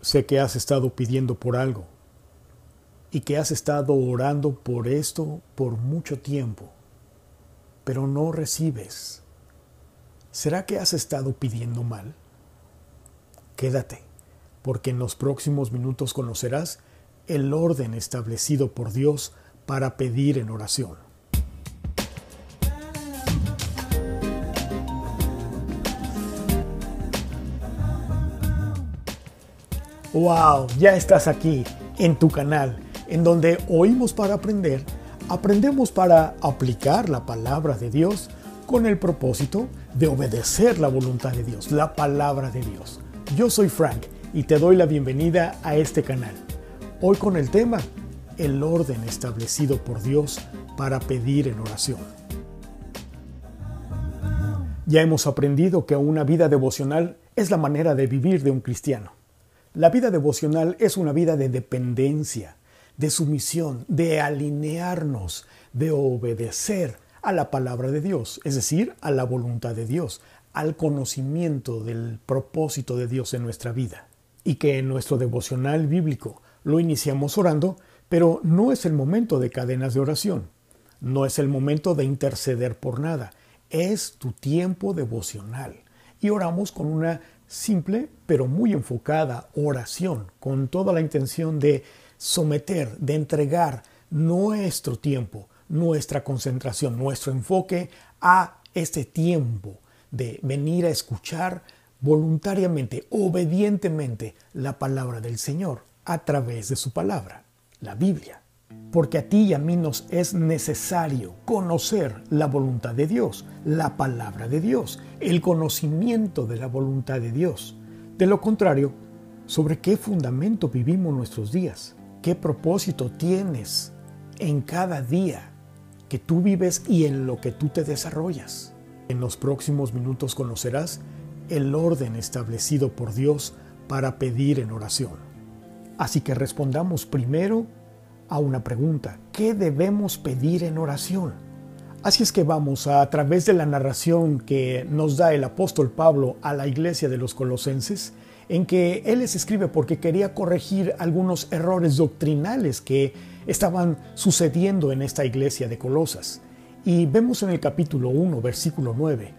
Sé que has estado pidiendo por algo y que has estado orando por esto por mucho tiempo, pero no recibes. ¿Será que has estado pidiendo mal? Quédate, porque en los próximos minutos conocerás el orden establecido por Dios para pedir en oración. ¡Wow! Ya estás aquí, en tu canal, en donde oímos para aprender, aprendemos para aplicar la palabra de Dios con el propósito de obedecer la voluntad de Dios, la palabra de Dios. Yo soy Frank y te doy la bienvenida a este canal. Hoy con el tema, el orden establecido por Dios para pedir en oración. Ya hemos aprendido que una vida devocional es la manera de vivir de un cristiano. La vida devocional es una vida de dependencia, de sumisión, de alinearnos, de obedecer a la palabra de Dios, es decir, a la voluntad de Dios, al conocimiento del propósito de Dios en nuestra vida. Y que en nuestro devocional bíblico lo iniciamos orando, pero no es el momento de cadenas de oración, no es el momento de interceder por nada, es tu tiempo devocional. Y oramos con una simple pero muy enfocada oración, con toda la intención de someter, de entregar nuestro tiempo, nuestra concentración, nuestro enfoque a este tiempo de venir a escuchar voluntariamente, obedientemente la palabra del Señor a través de su palabra, la Biblia porque a ti y a mí nos es necesario conocer la voluntad de Dios, la palabra de Dios, el conocimiento de la voluntad de Dios. De lo contrario, ¿sobre qué fundamento vivimos nuestros días? ¿Qué propósito tienes en cada día que tú vives y en lo que tú te desarrollas? En los próximos minutos conocerás el orden establecido por Dios para pedir en oración. Así que respondamos primero a una pregunta. ¿Qué debemos pedir en oración? Así es que vamos a, través de la narración que nos da el apóstol Pablo a la iglesia de los colosenses, en que él les escribe porque quería corregir algunos errores doctrinales que estaban sucediendo en esta iglesia de Colosas. Y vemos en el capítulo 1, versículo 9,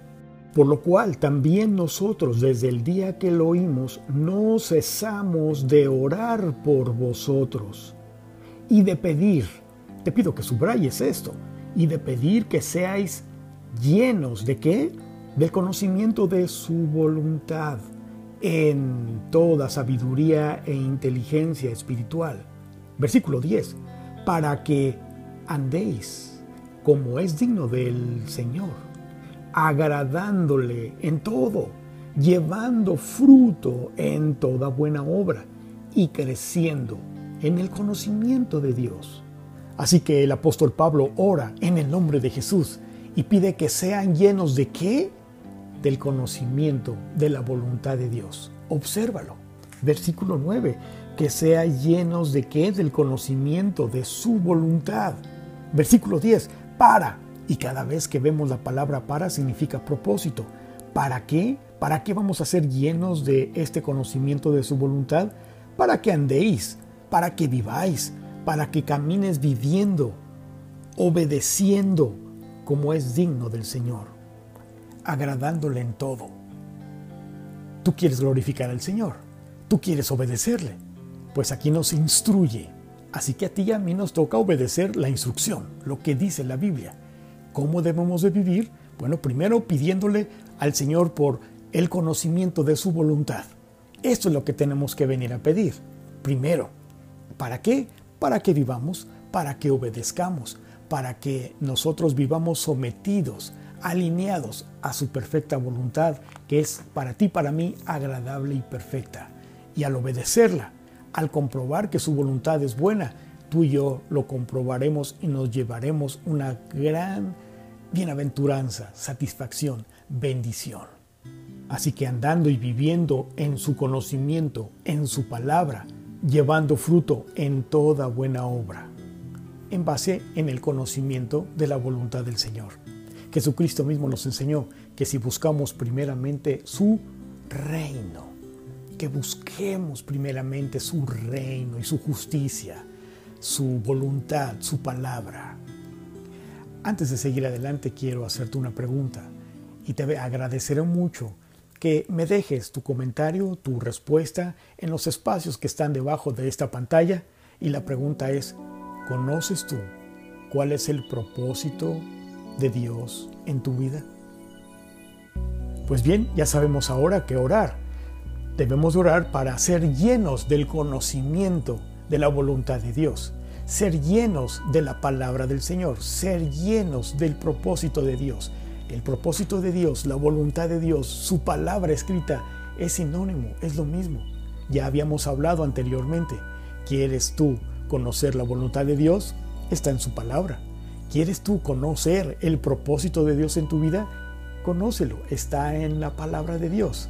por lo cual también nosotros desde el día que lo oímos no cesamos de orar por vosotros y de pedir, te pido que subrayes esto, y de pedir que seáis llenos de qué? Del conocimiento de su voluntad en toda sabiduría e inteligencia espiritual. Versículo 10. Para que andéis como es digno del Señor, agradándole en todo, llevando fruto en toda buena obra y creciendo en el conocimiento de Dios. Así que el apóstol Pablo ora en el nombre de Jesús y pide que sean llenos de qué? Del conocimiento de la voluntad de Dios. Obsérvalo. Versículo 9. Que sean llenos de qué? Del conocimiento de su voluntad. Versículo 10. Para. Y cada vez que vemos la palabra para significa propósito. ¿Para qué? ¿Para qué vamos a ser llenos de este conocimiento de su voluntad? Para que andéis para que viváis, para que camines viviendo, obedeciendo como es digno del Señor, agradándole en todo. Tú quieres glorificar al Señor, tú quieres obedecerle, pues aquí nos instruye. Así que a ti y a mí nos toca obedecer la instrucción, lo que dice la Biblia. ¿Cómo debemos de vivir? Bueno, primero pidiéndole al Señor por el conocimiento de su voluntad. Esto es lo que tenemos que venir a pedir. Primero, ¿Para qué? Para que vivamos, para que obedezcamos, para que nosotros vivamos sometidos, alineados a su perfecta voluntad, que es para ti, para mí, agradable y perfecta. Y al obedecerla, al comprobar que su voluntad es buena, tú y yo lo comprobaremos y nos llevaremos una gran bienaventuranza, satisfacción, bendición. Así que andando y viviendo en su conocimiento, en su palabra, llevando fruto en toda buena obra, en base en el conocimiento de la voluntad del Señor. Jesucristo mismo nos enseñó que si buscamos primeramente su reino, que busquemos primeramente su reino y su justicia, su voluntad, su palabra. Antes de seguir adelante quiero hacerte una pregunta y te agradeceré mucho que me dejes tu comentario, tu respuesta en los espacios que están debajo de esta pantalla y la pregunta es, ¿conoces tú cuál es el propósito de Dios en tu vida? Pues bien, ya sabemos ahora que orar. Debemos orar para ser llenos del conocimiento de la voluntad de Dios, ser llenos de la palabra del Señor, ser llenos del propósito de Dios. El propósito de Dios, la voluntad de Dios, su palabra escrita es sinónimo, es lo mismo. Ya habíamos hablado anteriormente. ¿Quieres tú conocer la voluntad de Dios? Está en su palabra. ¿Quieres tú conocer el propósito de Dios en tu vida? Conócelo, está en la palabra de Dios.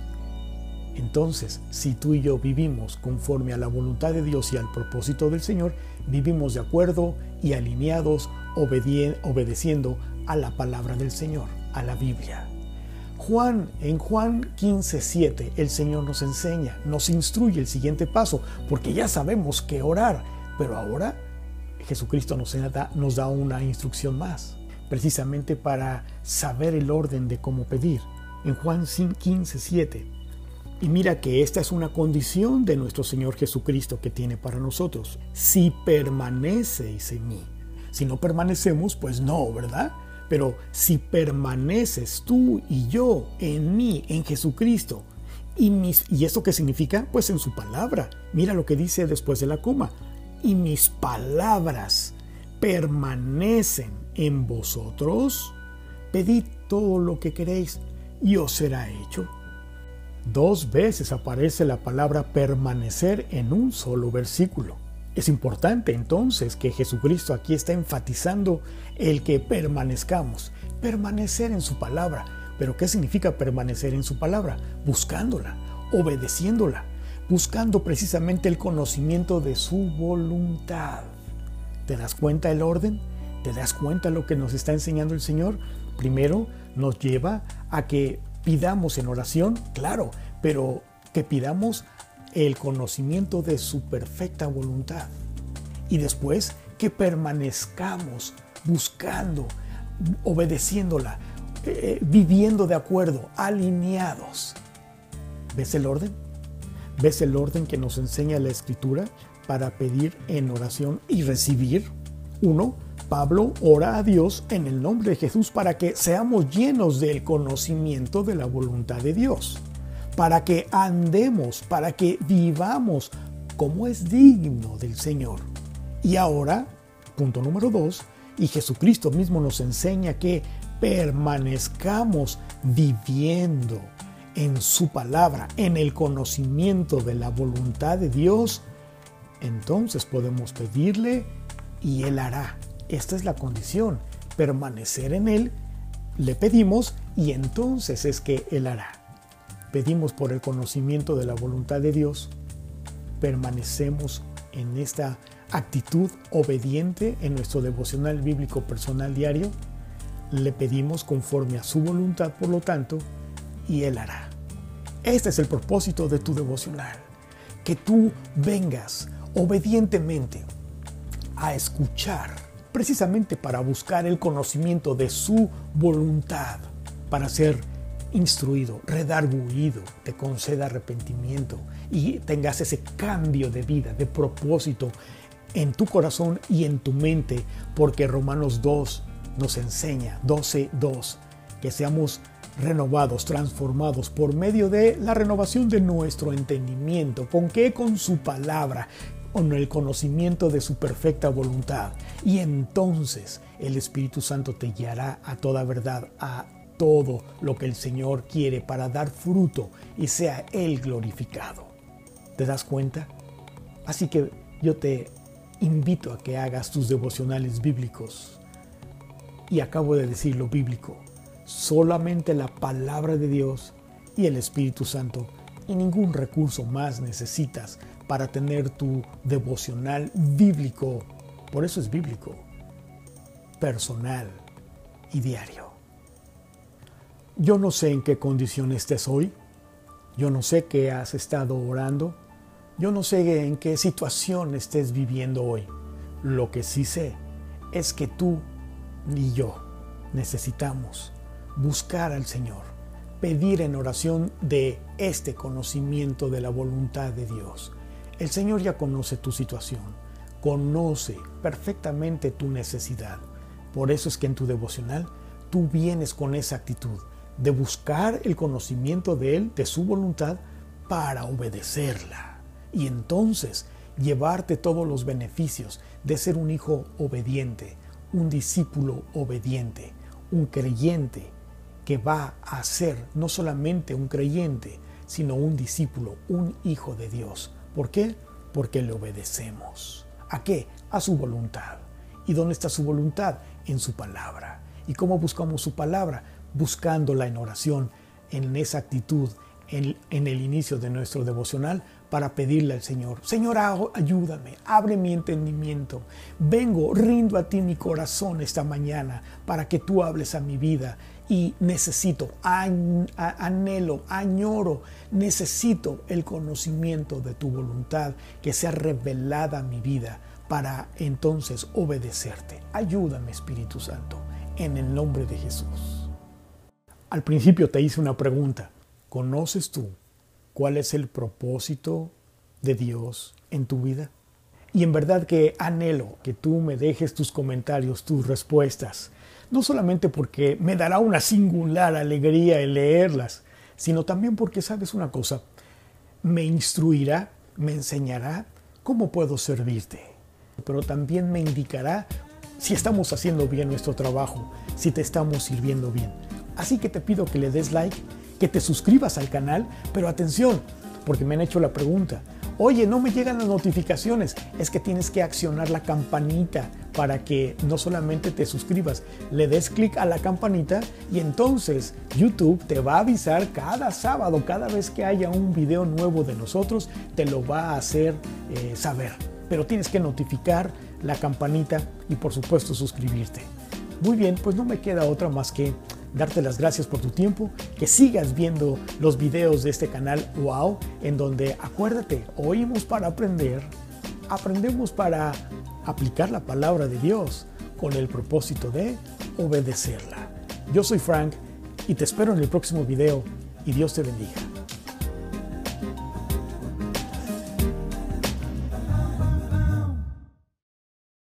Entonces, si tú y yo vivimos conforme a la voluntad de Dios y al propósito del Señor, vivimos de acuerdo y alineados, obedeciendo a la palabra del Señor a la Biblia. Juan, en Juan 15:7, el Señor nos enseña, nos instruye el siguiente paso, porque ya sabemos qué orar, pero ahora Jesucristo nos da, nos da una instrucción más, precisamente para saber el orden de cómo pedir. En Juan 15:7. Y mira que esta es una condición de nuestro Señor Jesucristo que tiene para nosotros. Si permaneceis en mí. Si no permanecemos, pues no, ¿verdad? Pero si permaneces tú y yo en mí, en Jesucristo, y, mis, ¿y esto qué significa? Pues en su palabra. Mira lo que dice después de la coma. Y mis palabras permanecen en vosotros, pedid todo lo que queréis y os será hecho. Dos veces aparece la palabra permanecer en un solo versículo. Es importante entonces que Jesucristo aquí está enfatizando el que permanezcamos, permanecer en su palabra. Pero ¿qué significa permanecer en su palabra? Buscándola, obedeciéndola, buscando precisamente el conocimiento de su voluntad. ¿Te das cuenta el orden? ¿Te das cuenta lo que nos está enseñando el Señor? Primero nos lleva a que pidamos en oración, claro, pero que pidamos el conocimiento de su perfecta voluntad. Y después que permanezcamos buscando, obedeciéndola, eh, viviendo de acuerdo, alineados. ¿Ves el orden? ¿Ves el orden que nos enseña la escritura para pedir en oración y recibir? Uno, Pablo ora a Dios en el nombre de Jesús para que seamos llenos del conocimiento de la voluntad de Dios para que andemos, para que vivamos como es digno del Señor. Y ahora, punto número dos, y Jesucristo mismo nos enseña que permanezcamos viviendo en su palabra, en el conocimiento de la voluntad de Dios, entonces podemos pedirle y Él hará. Esta es la condición, permanecer en Él, le pedimos y entonces es que Él hará pedimos por el conocimiento de la voluntad de Dios, permanecemos en esta actitud obediente en nuestro devocional bíblico personal diario, le pedimos conforme a su voluntad, por lo tanto, y Él hará. Este es el propósito de tu devocional, que tú vengas obedientemente a escuchar, precisamente para buscar el conocimiento de su voluntad, para ser instruido, redarguido, te conceda arrepentimiento y tengas ese cambio de vida, de propósito en tu corazón y en tu mente, porque Romanos 2 nos enseña, 12.2, que seamos renovados, transformados por medio de la renovación de nuestro entendimiento. ¿Con qué? Con su palabra, con el conocimiento de su perfecta voluntad. Y entonces el Espíritu Santo te guiará a toda verdad, a todo lo que el Señor quiere para dar fruto y sea Él glorificado. ¿Te das cuenta? Así que yo te invito a que hagas tus devocionales bíblicos. Y acabo de decir lo bíblico. Solamente la palabra de Dios y el Espíritu Santo y ningún recurso más necesitas para tener tu devocional bíblico. Por eso es bíblico, personal y diario. Yo no sé en qué condición estés hoy. Yo no sé qué has estado orando. Yo no sé en qué situación estés viviendo hoy. Lo que sí sé es que tú ni yo necesitamos buscar al Señor, pedir en oración de este conocimiento de la voluntad de Dios. El Señor ya conoce tu situación, conoce perfectamente tu necesidad. Por eso es que en tu devocional tú vienes con esa actitud de buscar el conocimiento de Él, de su voluntad, para obedecerla. Y entonces llevarte todos los beneficios de ser un hijo obediente, un discípulo obediente, un creyente que va a ser no solamente un creyente, sino un discípulo, un hijo de Dios. ¿Por qué? Porque le obedecemos. ¿A qué? A su voluntad. ¿Y dónde está su voluntad? En su palabra. ¿Y cómo buscamos su palabra? Buscándola en oración, en esa actitud, en, el inicio de nuestro devocional, para pedirle al Señor, Señor, ayúdame, abre mi entendimiento. Vengo, rindo a ti mi corazón esta mañana para que tú hables a mi vida. Y necesito, anhelo, añoro, necesito el conocimiento de tu voluntad que sea revelada a mi vida para entonces obedecerte. Ayúdame, Espíritu Santo, en el nombre de Jesús. Al principio te hice una pregunta. ¿Conoces tú cuál es el propósito de Dios en tu vida. Y en verdad que anhelo que tú me dejes tus comentarios, tus respuestas, no solamente porque me dará una singular alegría el leerlas, sino también porque sabes una cosa, me instruirá, me enseñará cómo puedo servirte, pero también me indicará si estamos haciendo bien nuestro trabajo, si te estamos sirviendo bien. Así que te pido que le des like que te suscribas al canal, pero atención, porque me han hecho la pregunta, oye, no me llegan las notificaciones, es que tienes que accionar la campanita para que no solamente te suscribas, le des clic a la campanita y entonces YouTube te va a avisar cada sábado, cada vez que haya un video nuevo de nosotros, te lo va a hacer eh, saber. Pero tienes que notificar la campanita y por supuesto suscribirte. Muy bien, pues no me queda otra más que darte las gracias por tu tiempo, que sigas viendo los videos de este canal Wow, en donde acuérdate, oímos para aprender, aprendemos para aplicar la palabra de Dios con el propósito de obedecerla. Yo soy Frank y te espero en el próximo video y Dios te bendiga.